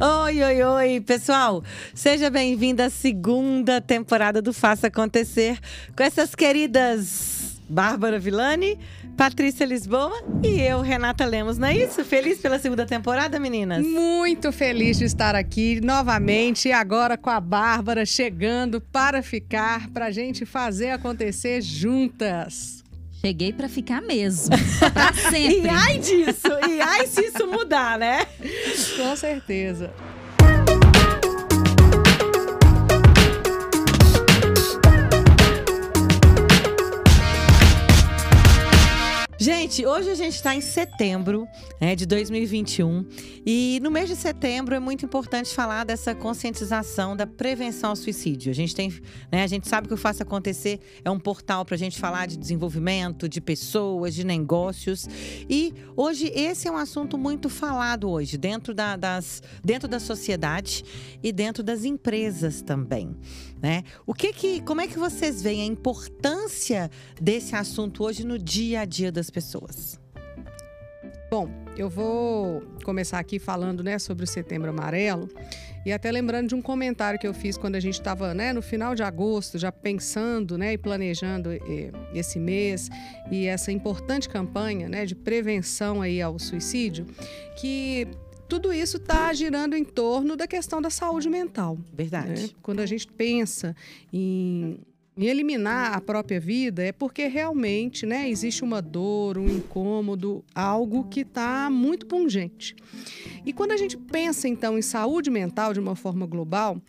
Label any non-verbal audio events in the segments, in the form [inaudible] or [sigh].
Oi, oi, oi, pessoal. Seja bem-vindo à segunda temporada do Faça Acontecer com essas queridas Bárbara Villani, Patrícia Lisboa e eu, Renata Lemos. Não é isso? Feliz pela segunda temporada, meninas? Muito feliz de estar aqui novamente e agora com a Bárbara chegando para ficar, para a gente fazer acontecer juntas. Cheguei para ficar mesmo. [laughs] Pra sempre. e ai disso, e ai se isso mudar, né? Com certeza. Gente, hoje a gente está em setembro né, de 2021 e no mês de setembro é muito importante falar dessa conscientização da prevenção ao suicídio. A gente tem, né, a gente sabe que o Faça Acontecer é um portal para a gente falar de desenvolvimento, de pessoas, de negócios e hoje esse é um assunto muito falado hoje dentro da, das, dentro da sociedade e dentro das empresas também. Né? O que que, como é que vocês veem a importância desse assunto hoje no dia a dia das pessoas? Bom, eu vou começar aqui falando né, sobre o Setembro Amarelo e até lembrando de um comentário que eu fiz quando a gente estava né, no final de agosto, já pensando né, e planejando eh, esse mês e essa importante campanha né, de prevenção aí ao suicídio, que tudo isso está girando em torno da questão da saúde mental. Verdade. Né? Quando a gente pensa em em eliminar a própria vida é porque realmente né, existe uma dor, um incômodo, algo que está muito pungente. E quando a gente pensa então em saúde mental de uma forma global,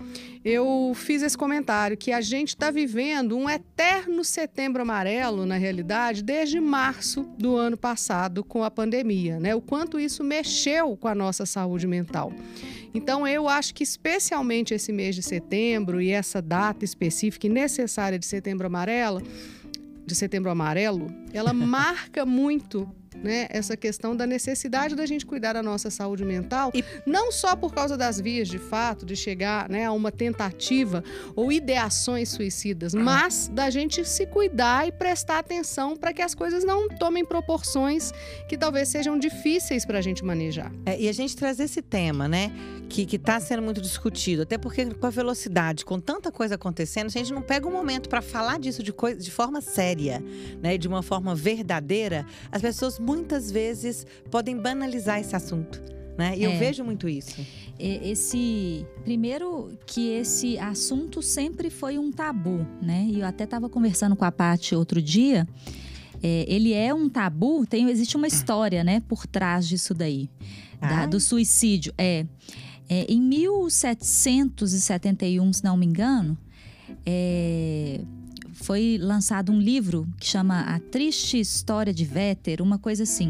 eu fiz esse comentário que a gente está vivendo um eterno setembro amarelo, na realidade, desde março do ano passado com a pandemia, né? O quanto isso mexeu com a nossa saúde mental. Então, eu acho que especialmente esse mês de setembro e essa data específica e necessária de setembro amarelo, de setembro amarelo, ela [laughs] marca muito né, essa questão da necessidade da gente cuidar da nossa saúde mental, e não só por causa das vias de fato de chegar né, a uma tentativa ou ideações suicidas, mas da gente se cuidar e prestar atenção para que as coisas não tomem proporções que talvez sejam difíceis para a gente manejar. É, e a gente traz esse tema, né, que está sendo muito discutido, até porque com a velocidade, com tanta coisa acontecendo, a gente não pega um momento para falar disso de, coisa, de forma séria, né, de uma forma verdadeira, as pessoas muitas vezes podem banalizar esse assunto. Né? E é. eu vejo muito isso. Esse primeiro que esse assunto sempre foi um tabu, né? E eu até estava conversando com a Paty outro dia. É, ele é um tabu, tem existe uma história, né, por trás disso daí, da, do suicídio. É, é, em 1771, se não me engano, é, foi lançado um livro que chama A Triste História de Véter, uma coisa assim.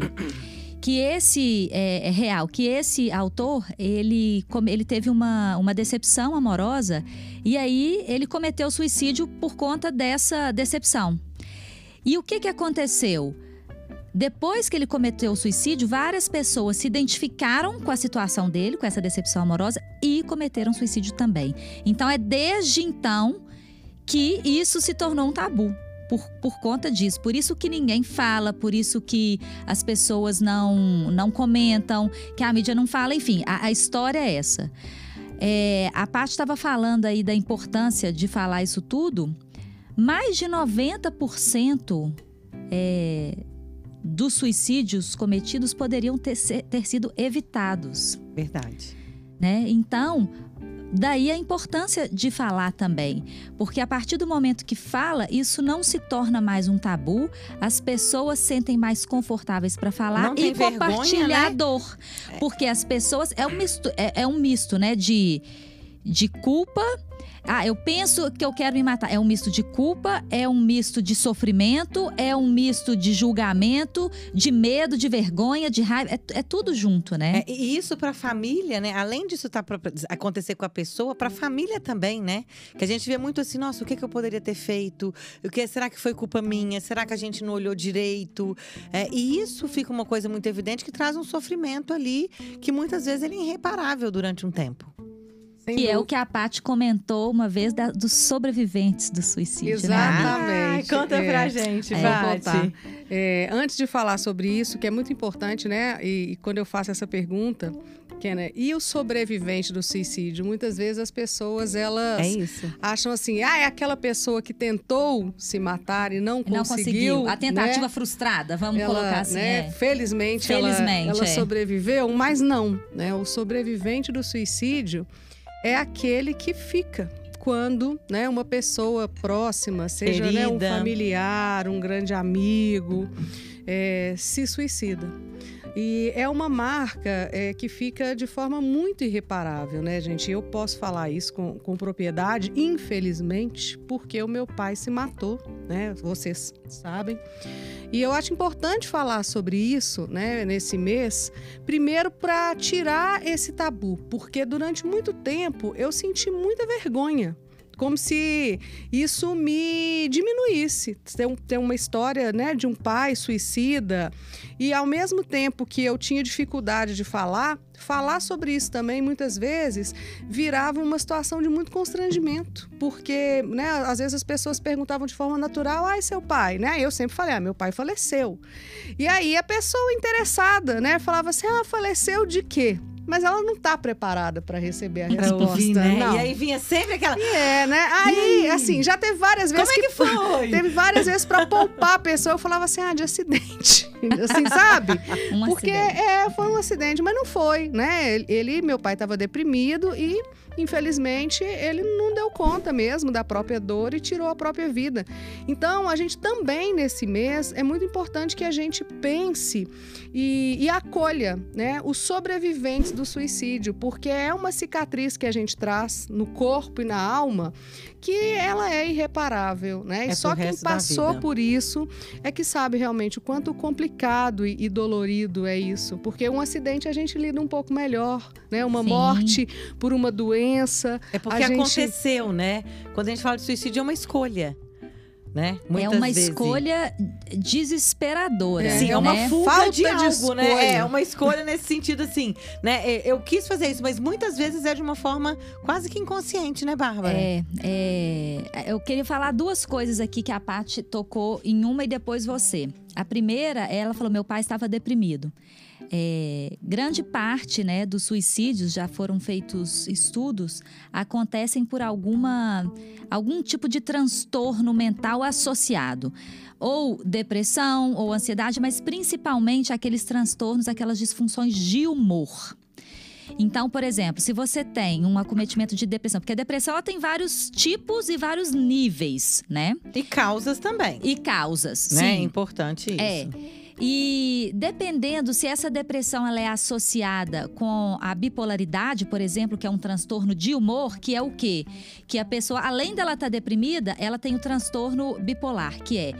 Que esse é, é real, que esse autor ele, ele teve uma, uma decepção amorosa e aí ele cometeu suicídio por conta dessa decepção. E o que, que aconteceu? Depois que ele cometeu o suicídio, várias pessoas se identificaram com a situação dele, com essa decepção amorosa, e cometeram suicídio também. Então é desde então que isso se tornou um tabu. Por, por conta disso. Por isso que ninguém fala, por isso que as pessoas não, não comentam, que a mídia não fala. Enfim, a, a história é essa. É, a Paty estava falando aí da importância de falar isso tudo. Mais de 90% é, dos suicídios cometidos poderiam ter, ter sido evitados. Verdade. Né? Então, Daí a importância de falar também, porque a partir do momento que fala, isso não se torna mais um tabu, as pessoas sentem mais confortáveis para falar e compartilhar vergonha, né? a dor. Porque as pessoas. É um misto, é, é um misto né, de, de culpa ah, eu penso que eu quero me matar. É um misto de culpa, é um misto de sofrimento, é um misto de julgamento, de medo, de vergonha, de raiva. É, é tudo junto, né? É, e isso para a família, né? Além disso tá pra acontecer com a pessoa, para a família também, né? Que a gente vê muito assim, nossa, o que, que eu poderia ter feito? O que será que foi culpa minha? Será que a gente não olhou direito? É, e isso fica uma coisa muito evidente que traz um sofrimento ali que muitas vezes ele é irreparável durante um tempo. Sem que dúvida. é o que a Paty comentou uma vez da, dos sobreviventes do suicídio. Né? Exatamente. Né? conta é, pra gente, é, Paty. É, antes de falar sobre isso, que é muito importante, né? E, e quando eu faço essa pergunta, Kenner, e o sobrevivente do suicídio? Muitas vezes as pessoas elas É isso. acham assim, ah, é aquela pessoa que tentou se matar e não Não conseguiu. conseguiu. A tentativa né? frustrada, vamos Ela, colocar assim. né, é. Felizmente, ela- Felizmente, ela, é. sobreviveu, mas não. Né? O sobrevivente do suicídio é aquele que fica quando né, uma pessoa próxima, seja né, um familiar, um grande amigo, é, se suicida. E é uma marca é, que fica de forma muito irreparável, né, gente? Eu posso falar isso com, com propriedade, infelizmente, porque o meu pai se matou, né? Vocês sabem. E eu acho importante falar sobre isso, né, nesse mês, primeiro para tirar esse tabu, porque durante muito tempo eu senti muita vergonha. Como se isso me diminuísse. Tem uma história né, de um pai suicida, e ao mesmo tempo que eu tinha dificuldade de falar, falar sobre isso também, muitas vezes, virava uma situação de muito constrangimento. Porque, né, às vezes as pessoas perguntavam de forma natural, e seu pai? Né? Eu sempre falei, ah, meu pai faleceu. E aí a pessoa interessada, né, falava assim, ah, faleceu de quê? Mas ela não está preparada para receber a Pra resposta. ouvir, né? Não. E aí vinha sempre aquela. E é, né? Aí, assim, já teve várias vezes Como é que foi? Teve várias vezes para poupar a pessoa, eu falava assim, ah, de acidente. [laughs] Assim, sabe? Um Porque acidente. é, foi um acidente, mas não foi, né? Ele- meu pai estava deprimido e, infelizmente, ele não deu conta mesmo da própria dor e tirou a própria vida. Então, a gente também nesse mês é muito importante que a gente pense e, e acolha, né, os sobreviventes do suicídio, porque é uma cicatriz que a gente traz no corpo e na alma que ela é irreparável, né? É e só quem passou por isso é que sabe realmente o quanto complicado e, e dolorido é isso. Porque um acidente a gente lida um pouco melhor, né? Uma Sim. morte por uma doença. É porque gente- aconteceu, né? Quando a gente fala de suicídio, é uma escolha. Né? É Muitas uma vezes. escolha desesperadora. É, Sim, é uma né? fuga Falta de de algo, escolha. né? É uma escolha nesse sentido, assim, né? É, Eu quis fazer isso, mas muitas vezes é de uma forma quase que inconsciente, né, Bárbara? É, é, eu queria falar duas coisas aqui que a Paty tocou em uma e depois você. A primeira, ela falou: meu pai estava deprimido. É, grande parte né, dos suicídios, já foram feitos estudos, acontecem por alguma, algum tipo de transtorno mental associado. Ou depressão, ou ansiedade, mas principalmente aqueles transtornos, aquelas disfunções de humor. Então, por exemplo, se você tem um acometimento de depressão, porque a depressão ela tem vários tipos e vários níveis, né? E causas também. E causas, né? É sim. importante isso. É. E dependendo se essa depressão ela é associada com a bipolaridade, por exemplo, que é um transtorno de humor, que é o quê? Que a pessoa, além dela estar deprimida, ela tem o transtorno bipolar, que é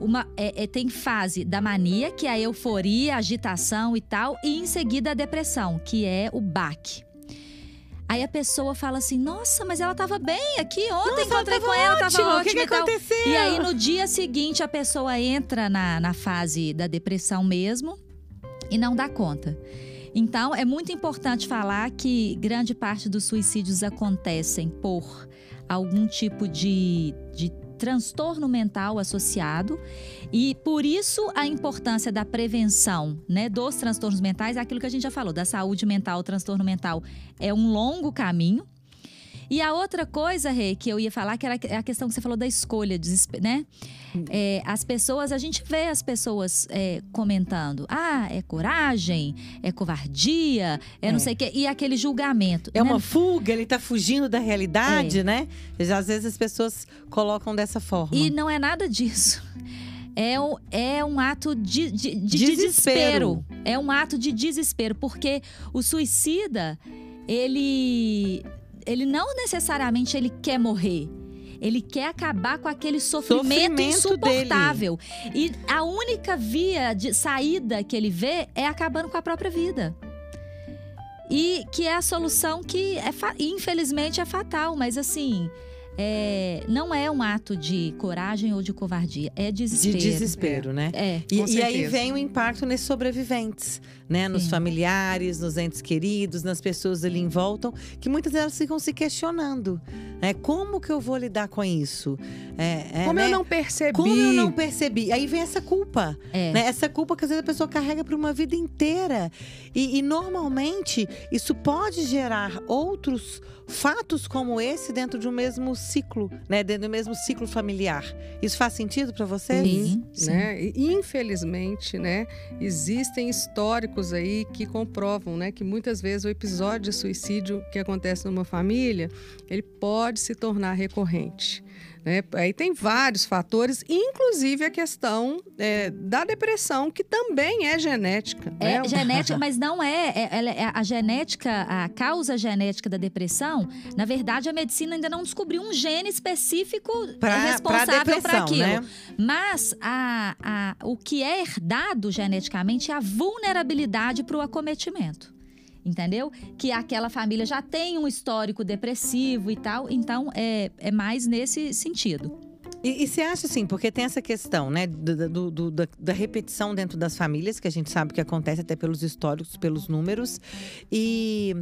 uma é- é- tem fase da mania, que é a euforia, agitação e tal, e em seguida a depressão, que é o baque. Aí a pessoa fala assim: Nossa, mas ela tava bem aqui ontem, encontrei com ela, Ótimo, tava o que, que ótima e aconteceu? E aí, no dia seguinte, a pessoa entra na, na fase da depressão mesmo e não dá conta. Então, é muito importante falar que grande parte dos suicídios acontecem por algum tipo de, de transtorno mental associado e por isso a importância da prevenção né, dos transtornos mentais, é aquilo que a gente já falou, da saúde mental, transtorno mental é um longo caminho. E a outra coisa, Rê, que eu ia falar, que era a questão que você falou da escolha, né? É, as pessoas, a gente vê as pessoas é, comentando: ah, é coragem, é covardia, é, não É. sei o quê, e aquele julgamento. É né? uma fuga, ele tá fugindo da É. realidade, né? Às vezes as pessoas colocam dessa forma. E não é nada disso. [laughs] É um, é um ato de, de, de Desespero. desespero. É um ato de desespero, porque o suicida, ele, ele não necessariamente ele quer morrer. Ele quer acabar com aquele sofrimento, Sofrimento insuportável. E a única via de saída que ele vê é acabando com a própria vida. E que é a solução que, é infelizmente, é fatal. Mas assim, é, não é um ato de coragem ou de covardia, é De desespero. desespero, né? É. E, e aí vem o impacto nesses sobreviventes, né? Nos Sim. familiares, nos entes queridos, nas pessoas ali em volta, que muitas delas ficam se questionando. Né? Como que eu vou lidar com isso? É, é, Como né? eu não percebi. Como eu não percebi? Aí vem essa culpa. É. né? Essa culpa que às vezes a pessoa carrega por uma vida inteira. E, e normalmente isso pode gerar outros fatos como esse dentro de um mesmo ciclo, né? Dentro do mesmo ciclo familiar. Isso faz sentido para vocês? Sim, sim. né? Infelizmente, né, existem históricos aí que comprovam, né, que muitas vezes o episódio de suicídio que acontece numa família, ele pode se tornar recorrente. Né? Aí tem vários fatores, inclusive a questão é, da depressão, que também é genética. É né? genética, [laughs] mas não é, é- é- A genética, a causa genética da depressão, na verdade, a medicina ainda não descobriu um gene específico Pra- responsável para aquilo. né? Mas a, a- o que é herdado geneticamente é a vulnerabilidade para o acometimento. Entendeu? Que aquela família já tem um histórico depressivo e tal, então é, é mais nesse sentido. E, e você acha assim, porque tem essa questão, né, do- do- do- da, da repetição dentro das famílias, que a gente sabe que acontece até pelos históricos, pelos números. E,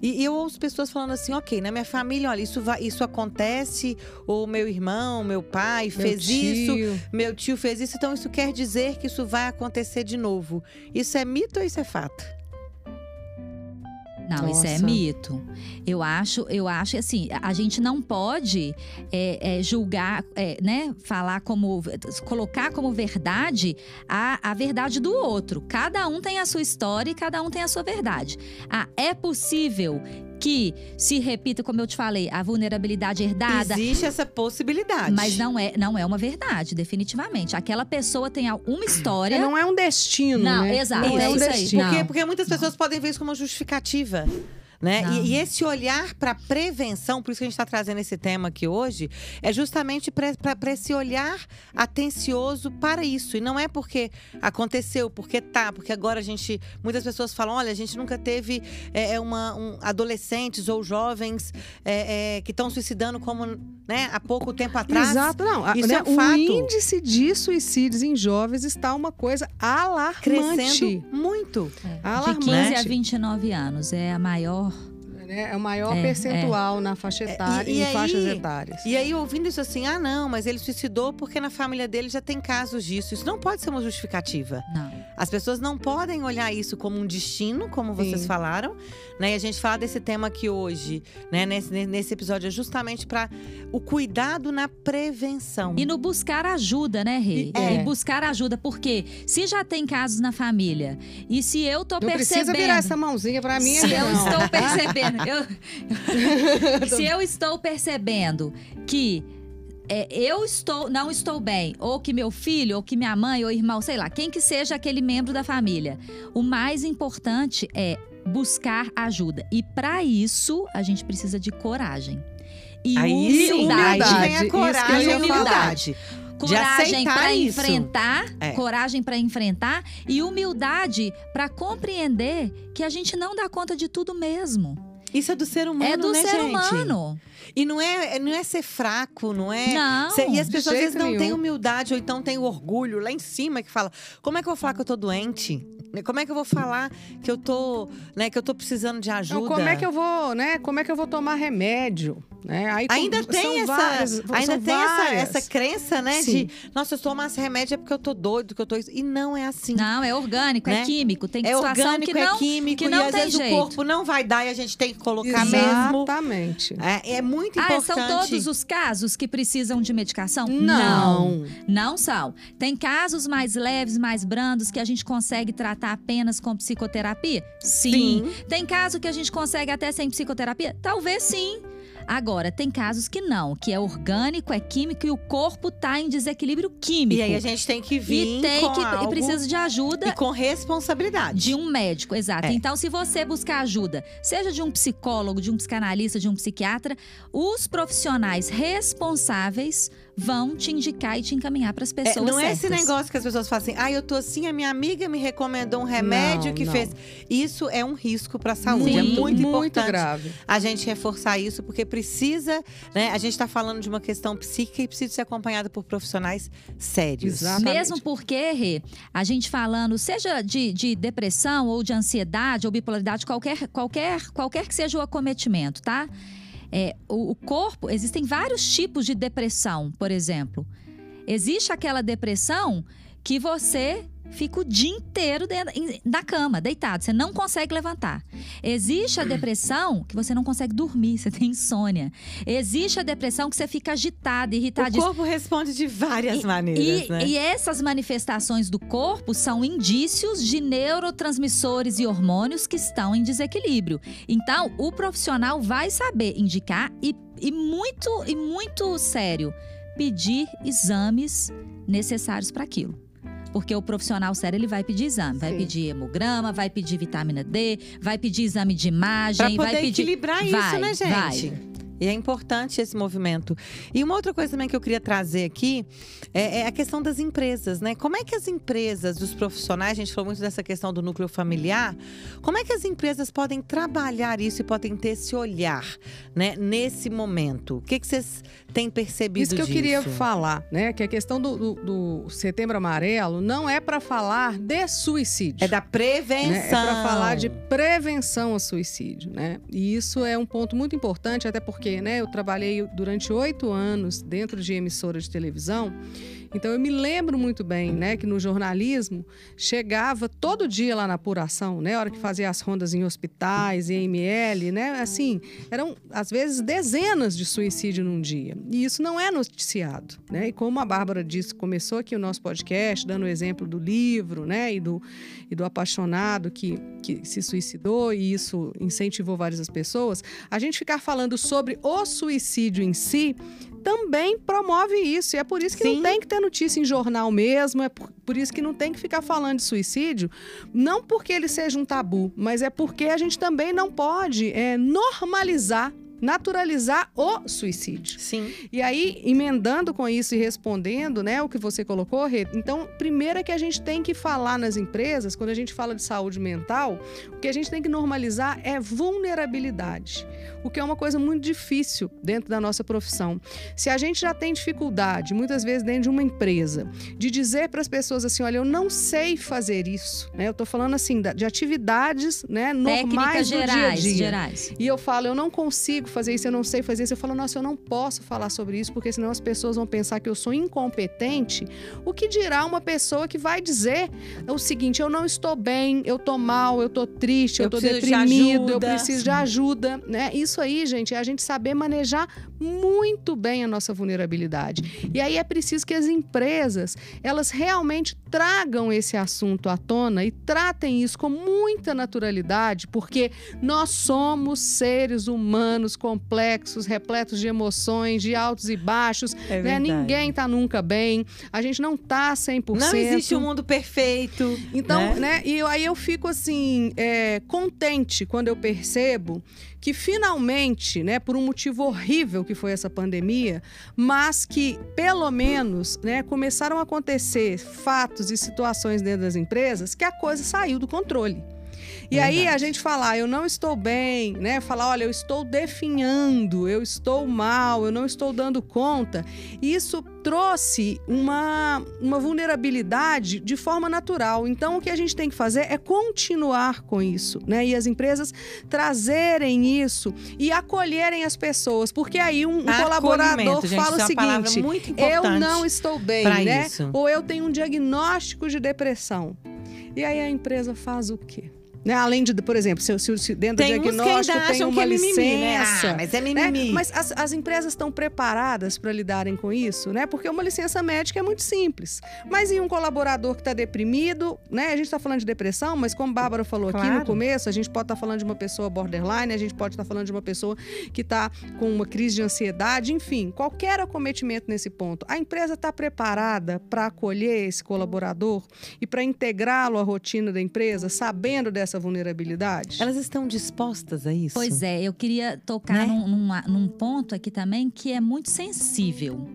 e eu ouço pessoas falando assim, ok, na minha família, olha, isso, vai, isso acontece, ou meu irmão, meu pai Meu fez isso, meu tio fez isso, então isso quer dizer que isso vai acontecer de novo. Isso é mito ou isso é fato? Não, isso é Nossa. mito. Eu acho, eu acho assim, a a gente não pode é, é, julgar, é, né? Falar como, colocar como verdade a, a verdade do outro. Cada um tem a sua história e cada um tem a sua verdade. Ah, é possível que se repita, como eu te falei, a vulnerabilidade herdada. Existe essa possibilidade. Mas não é, não é uma verdade, definitivamente. Aquela pessoa tem uma história. É, não é um destino, Não, né? exato, Não é é um isso aí. destino. Porque, Não. porque muitas pessoas podem ver isso como uma justificativa. Né? E, e esse olhar para prevenção, por isso que a gente está trazendo esse tema aqui hoje, é justamente para esse olhar atencioso para isso. E não é porque aconteceu, porque tá, porque agora a gente. Muitas pessoas falam: olha, a gente nunca teve é uma, um- adolescentes ou jovens é, é, que estão suicidando como né, há pouco tempo atrás. Exato, não. Isso né, é um o fato. índice de suicídios em jovens está uma coisa alarmante. Crescendo muito. de Alarmante. 15 a 29 anos. É a maior. Né? É o maior É, percentual na faixa etária e e, aí- faixas etárias. E aí, ouvindo isso assim, ah, não, mas ele suicidou porque na família dele já tem casos disso. Isso não pode ser uma justificativa. Não. As pessoas não podem olhar isso como um destino, como vocês Sim. falaram. Né? E a gente fala desse tema aqui hoje, né? Nesse, nesse episódio, é justamente para o cuidado na prevenção. E no buscar ajuda, né, Rei? E- é. E buscar ajuda, porque se já tem casos na família e se eu tô Não percebendo. precisa virar essa mãozinha pra mim se eu não. estou [laughs] percebendo. Eu- [laughs] se eu estou percebendo que é, eu estou, não estou bem, ou que meu filho, ou que minha mãe, ou irmão, sei lá, quem que seja aquele membro da família, o mais importante é buscar ajuda. E para isso, a gente precisa de coragem. E Aí, humildade. eu coragem e humildade. Coragem para enfrentar, É. coragem para enfrentar e humildade para compreender que a gente não dá conta de tudo mesmo. Isso é do ser humano, é do né, ser gente? humano. E não é, não é ser fraco, não é. Não. Cê- e as pessoas às vezes não têm humildade ou então têm orgulho lá em cima que fala: como é que eu vou falar que eu tô doente? Né, Como é que eu vou falar que eu tô, né, que eu tô precisando de ajuda? Então, como é que eu vou, né? Como é que eu vou tomar remédio? Né? Aí, Ainda com- tem essa, várias, ainda tem essa, essa crença, né, Sim. de nossa, se eu tomar esse remédio é porque eu tô doido, que eu tô isso. E não é assim. Não, é orgânico, Né? é químico. Tem é orgânico, que não, é químico que não e às tem vezes jeito. o corpo não vai dar e a gente tem que colocar mesmo. Exatamente. É, é muito Ah, importante. são todos os casos que precisam de medicação? Não. Não são. Tem casos mais leves, mais brandos, que a gente consegue tratar apenas com psicoterapia? Sim. Tem caso que a gente consegue até sem psicoterapia? Talvez sim. Agora, tem casos que não, que é orgânico, é químico e o corpo tá em desequilíbrio químico. E aí a gente tem que vir E tem que algo e precisa de ajuda e com responsabilidade. de um médico, exato. É. Então, se você buscar ajuda, seja de um psicólogo, de um psicanalista, de um psiquiatra, os profissionais responsáveis vão te indicar e te encaminhar para as pessoas É, não é esse certas. negócio que as pessoas falam assim, ah, eu tô assim, a minha amiga me recomendou um remédio Não, que não. fez. Isso é um risco para a saúde. é Sim, muito, muito importante grave. a gente reforçar isso, porque precisa, né? A gente está falando de uma questão psíquica e precisa ser acompanhada por profissionais sérios. Exatamente. Mesmo porque, Rê, a gente falando, seja de, de depressão ou de ansiedade ou bipolaridade, qualquer, qualquer, qualquer que seja o acometimento, tá? É, o, o corpo, existem vários tipos de depressão, por exemplo. Existe aquela depressão que você fica o dia inteiro dentro, na cama, deitado, você não consegue levantar. Existe a depressão que você não consegue dormir, você tem insônia. Existe a depressão que você fica agitado, O irritado. corpo responde de várias E- maneiras, E, né? e essas manifestações do corpo são indícios de neurotransmissores e hormônios que estão em desequilíbrio. Então, o profissional vai saber indicar e, e muito e muito sério pedir exames necessários para aquilo. Porque o profissional sério ele vai pedir exame, vai Sim. pedir hemograma, vai pedir vitamina D, vai pedir exame de imagem, Para poder vai pedir equilibrar isso, Vai, né, gente? vai. E é importante esse movimento. E uma outra coisa também que eu queria trazer aqui é, é a questão das empresas, né? Como é que as empresas, os profissionais, a gente falou muito dessa questão do núcleo familiar, como é que as empresas podem trabalhar isso e podem ter esse olhar, né, nesse momento? O que, que vocês têm percebido Isso que eu disso? queria falar, né? Que a questão do, do- do Setembro Amarelo não é para falar de suicídio. É da prevenção. né? É para falar de prevenção ao suicídio, né? E isso é um ponto muito importante, até porque, né? Eu trabalhei durante oito anos dentro de emissora de televisão, então eu me lembro muito bem, né? Que no jornalismo chegava todo dia lá na apuração, né? Hora que fazia as rondas em hospitais, em ML, né? Assim, eram às vezes dezenas de suicídio num dia. E isso não é noticiado, né? E como a Bárbara disse, começou aqui o nosso podcast dando o exemplo do livro, né? E do, e do apaixonado que, que se suicidou e isso incentivou várias pessoas. A gente ficar falando sobre o suicídio em si também promove isso. E é por isso que Sim. não tem que ter notícia em jornal mesmo, é por, por isso que não tem que ficar falando de suicídio, não porque ele seja um tabu, mas é porque a gente também não pode é, normalizar, naturalizar o suicídio. Sim. E aí, emendando com isso e respondendo, né, o que você colocou, Rê, então, primeiro é que a gente tem que falar nas empresas, quando a gente fala de saúde mental, o que a gente tem que normalizar é vulnerabilidade, o que é uma coisa muito difícil dentro da nossa profissão. Se a gente já tem dificuldade, muitas vezes dentro de uma empresa, de dizer para as pessoas assim, olha, eu não sei fazer isso, né? Eu tô falando assim de atividades, né, normais Técnicas do dia a gerais, dia. gerais. E eu falo, eu não consigo fazer isso, eu não sei fazer isso. Eu falo, nossa, eu não posso falar sobre isso, porque senão as pessoas vão pensar que eu sou incompetente. O que dirá uma pessoa que vai dizer o seguinte: eu não estou bem, eu tô mal, eu tô triste, eu, de deprimido, eu preciso de ajuda. Né? Isso aí, gente, é a gente saber manejar muito bem a nossa vulnerabilidade. E aí é preciso que as empresas elas realmente tragam esse assunto à tona e tratem isso com muita naturalidade, porque nós somos seres humanos complexos, repletos de emoções, de altos e baixos. É né? Ninguém tá nunca bem. A gente não tá 100%. Não existe um mundo perfeito. Então, né? né? E aí eu fico assim, é, contente quando eu percebo que finalmente, né, por um motivo horrível que foi essa pandemia, mas que pelo menos, né, começaram a acontecer fatos e situações dentro das empresas que a coisa saiu do controle. E aí a Verdade. gente falar, eu não estou bem, né? Falar, olha, eu estou definhando, eu estou mal, eu não estou dando conta. Isso trouxe uma, uma vulnerabilidade de forma natural. Então, o que a gente tem que fazer é continuar com isso, né? E as empresas trazerem isso e acolherem as pessoas, porque aí um, um colaborador gente, fala o é palavra seguinte: eu não estou bem, né? isso. Ou eu tenho um diagnóstico de depressão. E aí a empresa faz o quê? Né? Além de, por exemplo, se, se, se dentro Tem do diagnóstico ainda tem uma que é mimimi, né? licença. Ah, mas é né? mimimi. Mas as, as empresas estão preparadas para lidarem com isso, né? Porque uma licença médica é muito simples. Mas e um colaborador que está deprimido, né? A gente está falando de depressão, mas como a Bárbara falou aqui Claro. no começo, a gente pode estar falando de uma pessoa borderline, a gente pode estar falando de uma pessoa que está com uma crise de ansiedade, enfim, qualquer acometimento nesse ponto. A empresa está preparada para acolher esse colaborador e para integrá-lo à rotina da empresa, sabendo dessa vulnerabilidade? Elas estão dispostas a isso? Pois é, eu queria tocar Né? num, numa- num ponto aqui também que é muito sensível.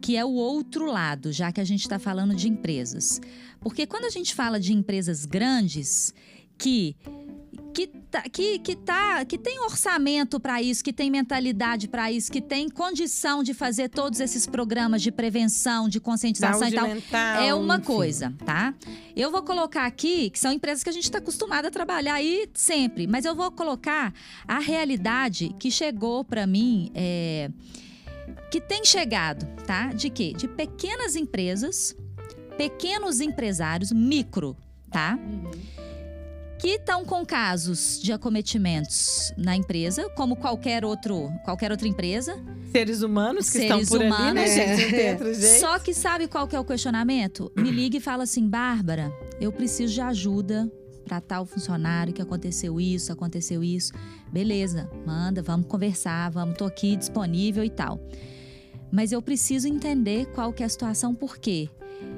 que é o outro lado, já que a gente está falando de empresas. Porque quando a gente fala de empresas grandes que que, tá, que, que, tá, que tem orçamento para isso, que tem mentalidade para isso, que tem condição de fazer todos esses programas de prevenção, de conscientização Saúde e tal. mental, é uma enfim. coisa, tá? Eu vou colocar aqui, que são empresas que a gente está acostumado a trabalhar aí sempre, mas eu vou colocar a realidade que chegou para mim, é, que tem chegado, tá? De quê? De pequenas empresas, pequenos empresários, micro, tá? Que estão com casos de acometimentos na empresa, como qualquer outro, qualquer outra empresa. Seres humanos que Seres estão por ali, né, gente? É. jeito. Só que sabe qual que é o questionamento? Me liga e fala assim, Bárbara, eu preciso de ajuda para tal funcionário que aconteceu isso, aconteceu isso. Beleza, manda, vamos conversar, vamos, tô aqui disponível e tal. Mas eu preciso entender qual que é a situação, por quê?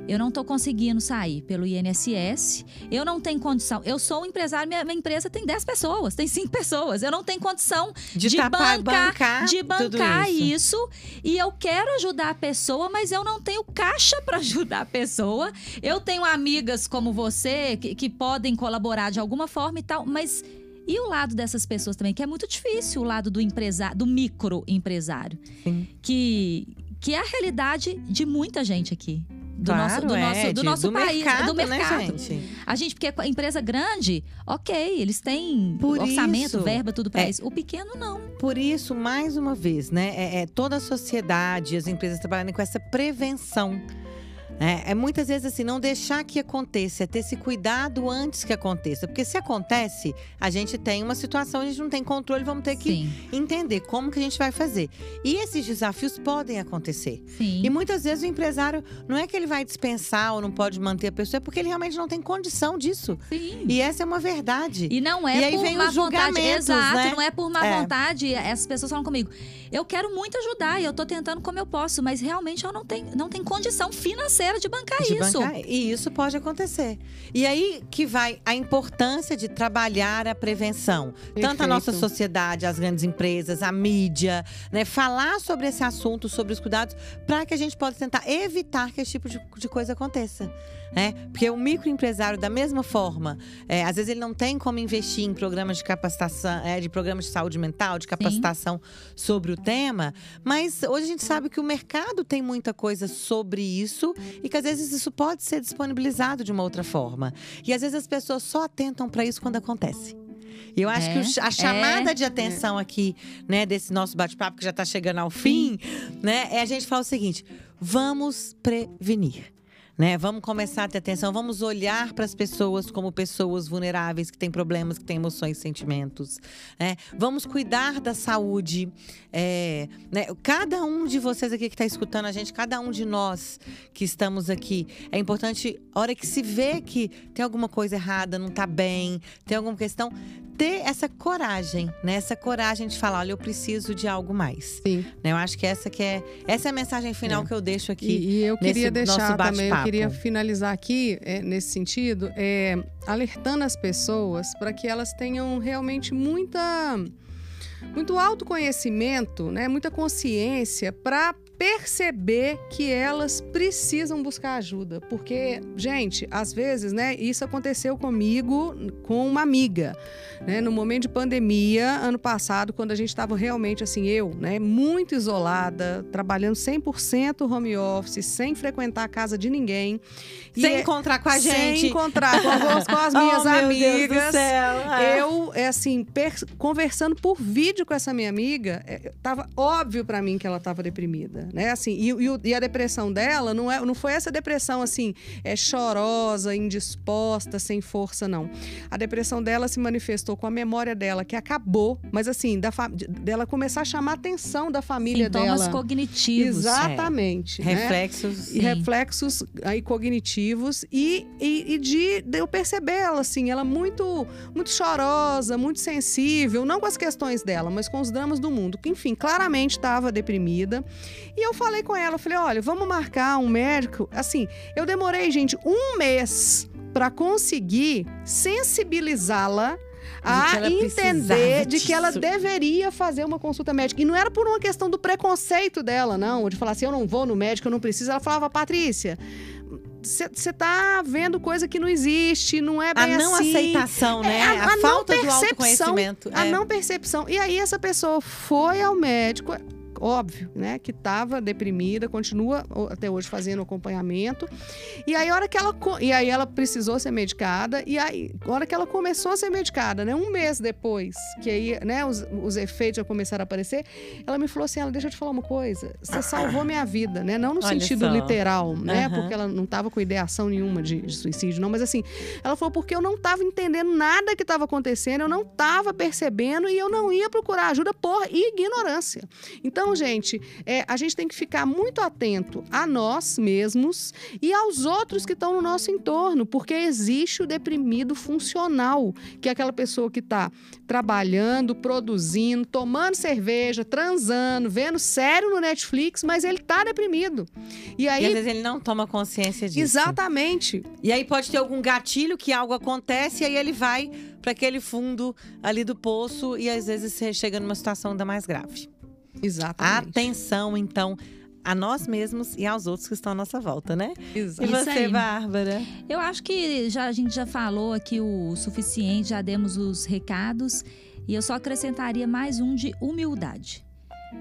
Eu não estou conseguindo sair pelo INSS, eu não tenho condição. Eu sou um empresário, minha, minha empresa tem 10 pessoas, tem 5 pessoas. Eu não tenho condição de, de tapar- bancar- bancar, de bancar isso. isso. e eu quero ajudar a pessoa, mas eu não tenho caixa [laughs] para ajudar a pessoa. Eu tenho amigas como você que, que podem colaborar de alguma forma e tal, mas e o lado dessas pessoas também, que é muito difícil, o lado do empresário, do microempresário, que que é a realidade de muita gente aqui. Do Claro, nosso, do é, nosso, do nosso país, mercado, do mercado. Né, gente? A gente, porque a empresa grande, ok, eles têm Por orçamento, isso, verba, tudo pra é. isso. O pequeno não. Por isso, mais uma vez, né? É, é toda a sociedade, as empresas trabalhando com essa prevenção. Né? É, muitas vezes assim, não deixar que aconteça, é ter esse cuidado antes que aconteça. Porque se acontece, a gente tem uma situação, a gente não tem controle, vamos ter que Sim, entender como que a gente vai fazer. E esses desafios podem acontecer. sim. E muitas vezes o empresário não é que ele vai dispensar ou não pode manter a pessoa, é porque ele realmente não tem condição disso. sim. E essa é uma verdade. E não E é aí por vem má vontade. Exato, né? não é por má É. vontade. Essas pessoas falam comigo. Eu quero muito ajudar e eu tô tentando como eu posso, mas realmente eu não tenho, não tenho condição financeira de bancar de isso. bancar. E isso pode acontecer. E aí que vai a importância de trabalhar a prevenção. Tanto a nossa Perfeito. sociedade, as grandes empresas, a mídia, né? Falar sobre esse assunto, sobre os cuidados, para que a gente possa tentar evitar que esse tipo de, de coisa aconteça. Né? Porque o microempresário, da mesma forma, é, às vezes ele não tem como investir em programas de capacitação, é, de programas de saúde mental, de capacitação sobre o tema, mas hoje a gente sabe que o mercado tem muita coisa sobre isso e que às vezes isso pode ser disponibilizado de uma outra forma. E às vezes as pessoas só atentam para isso quando acontece. E eu acho É, que a chamada de atenção aqui, né, desse nosso bate-papo que já está chegando ao fim, né, é a gente falar o seguinte: vamos prevenir. Né? Vamos começar a ter atenção, vamos olhar para as pessoas como pessoas vulneráveis, que têm problemas, que têm emoções sentimentos. né? Vamos cuidar da saúde. é, né? Cada um de vocês aqui que está escutando a gente, cada um de nós que estamos aqui, é importante, hora que se vê que tem alguma coisa errada, não está bem, tem alguma questão, ter essa coragem, né? Essa coragem de falar, olha, eu preciso de algo mais. Sim. né? Eu acho que essa que é, essa é a mensagem final É. que eu deixo aqui. E, e eu queria deixar também, eu queria finalizar aqui é, nesse sentido, é, alertando as pessoas para que elas tenham realmente muita, muito autoconhecimento, né, muita consciência para perceber que elas precisam buscar ajuda, porque gente, às vezes, né, isso aconteceu comigo com uma amiga, né, no momento de pandemia, ano passado, quando a gente estava realmente assim, eu, né, muito isolada, trabalhando 100% home office, sem frequentar a casa de ninguém. E Sem é- encontrar com a Sem gente. encontrar com, as- [laughs] com as Oh, minhas do amigas. É. Eu, é assim, per- conversando por vídeo com essa minha amiga, é, tava óbvio pra mim que ela tava deprimida, né? Assim, e, e e a depressão dela não, é, não foi essa depressão, assim, é chorosa, indisposta, sem força, não. A depressão dela se manifestou com a memória dela, que acabou, mas assim, da dela começar a chamar a atenção da família Sintomas dela. cognitivos. Exatamente. né? Reflexos. e Sim. reflexos aí cognitivos e, e, e de, de eu perceber ela assim, ela muito muito chorosa, muito sensível, não com as questões dela, mas com os dramas do mundo, que enfim, claramente estava deprimida. E eu falei com ela, eu falei, olha, vamos marcar um médico. Assim, eu demorei, gente, um mês para conseguir sensibilizá-la a entender de que ela deveria fazer uma consulta médica. E não era por uma questão do preconceito dela, não, de falar assim, eu não vou no médico, eu não preciso. Ela falava, Patrícia, você tá vendo coisa que não existe, não é A bem não assim. aceitação, né? É, a, a não falta do percepção, autoconhecimento. A é. não percepção. E aí essa pessoa foi ao médico, óbvio, né, que estava deprimida, continua até hoje fazendo acompanhamento. E aí a hora que ela e aí ela precisou ser medicada e aí a hora que ela começou a ser medicada, né, um mês depois, que aí, né, os, os efeitos já começaram a aparecer, ela me falou assim, ela deixa eu te falar uma coisa, você salvou minha vida, né, não no Olha sentido só. literal, né, Aham. porque ela não estava com ideação nenhuma de, de suicídio, não, mas assim, ela falou porque eu não estava entendendo nada que estava acontecendo, eu não estava percebendo e eu não ia procurar ajuda por ignorância. Então, gente, é, a gente tem que ficar muito atento a nós mesmos e aos outros que estão no nosso entorno, porque existe o deprimido funcional, que é aquela pessoa que está trabalhando, produzindo, tomando cerveja, transando, vendo sério no Netflix, mas ele está deprimido. E E às aí, vezes ele não toma consciência disso. exatamente, E aí pode ter algum gatilho que algo acontece e aí ele vai para aquele fundo ali do poço e às vezes você chega numa situação ainda mais grave. Exatamente. Atenção, então, a nós mesmos e aos outros que estão à nossa volta, né? E Isso você. Bárbara? Eu acho que já, a gente já falou aqui o suficiente, já demos os recados. E eu só acrescentaria mais um de humildade.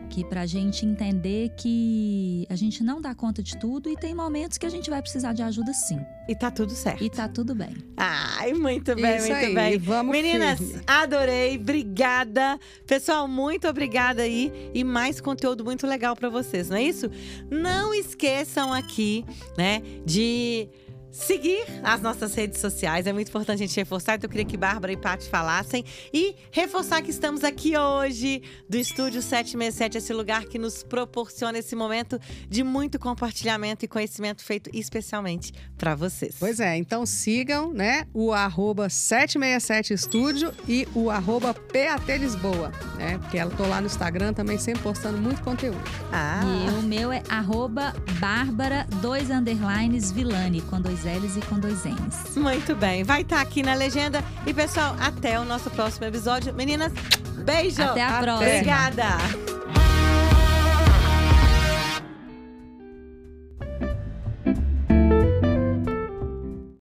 Que pra gente entender que a gente não dá conta de tudo e tem momentos que a gente vai precisar de ajuda sim. E tá tudo certo. E tá tudo bem. Ai, muito bem, Isso muito aí, bem. vamos Meninas, firme. adorei, obrigada. Pessoal, muito obrigada aí e mais conteúdo muito legal pra vocês, não é isso? Não esqueçam aqui, né, de seguir as nossas redes sociais. É muito importante a gente reforçar, então eu queria que Bárbara e Paty falassem e reforçar que estamos aqui hoje do estúdio 767, esse lugar que nos proporciona esse momento de muito compartilhamento e conhecimento feito especialmente pra vocês. Pois é, então sigam, né, o arroba 767 Estúdio e o arroba PAT Lisboa, né? Porque eu tô lá no Instagram também sempre postando muito conteúdo. Ah. E o meu é arroba Bárbara, dois underlines, Vilani, com dois L's e com dois N's. Muito bem, vai estar aqui na legenda. E pessoal, até o nosso próximo episódio. Meninas, beijo! Até a Até. próxima. Obrigada!